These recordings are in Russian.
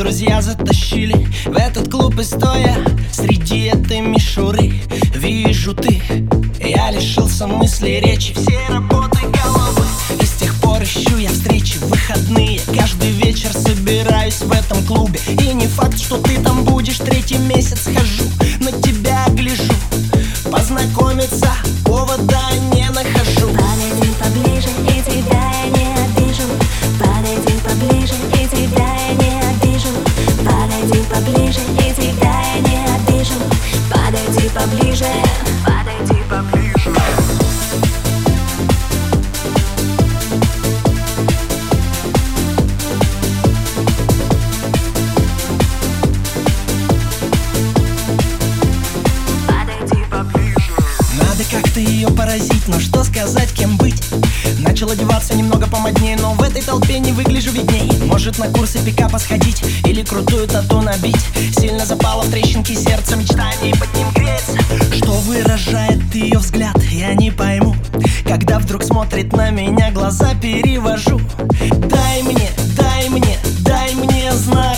друзья затащили. В этот клуб и стоя Среди этой мишуры. Вижу ты Я лишился мысли речи Всей работы головы. И с тех пор ищу я встречи Выходные. Каждый вечер собираюсь в этом клубе. И не факт, что ты там будешь Как-то ее поразить, но что сказать, кем быть? Начал одеваться немного помоднее, но в этой толпе не выгляжу видней. Может на курсы пикапа сходить или крутую тату набить? Сильно запало в трещинки сердца мечтаний под ним греется. Что выражает ее взгляд, я не пойму. Когда вдруг смотрит на меня, глаза перевожу. Дай мне, дай мне, дай мне знак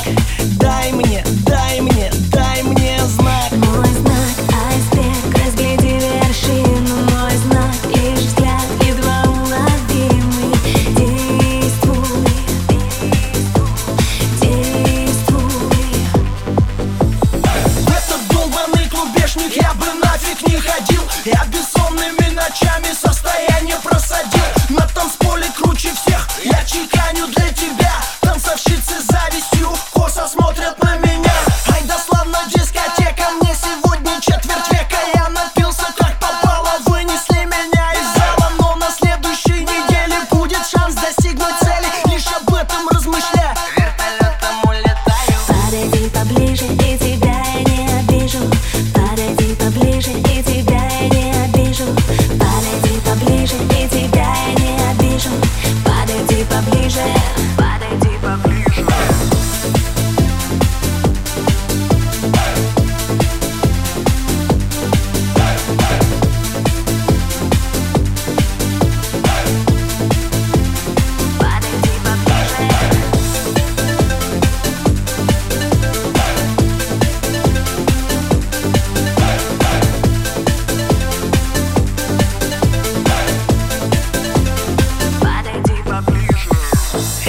ночами состояние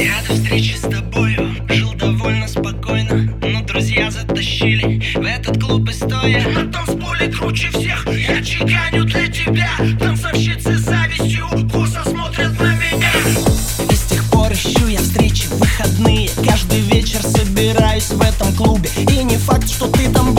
Я до встречи с тобою. Жил довольно спокойно Но друзья затащили. В этот клуб и стоя. На танцполе круче всех, я чеканю для тебя. Танцовщицы с завистью косо смотрят на меня. И с тех пор ищу я встречи в выходные. Каждый вечер собираюсь в этом клубе. И не факт, что ты там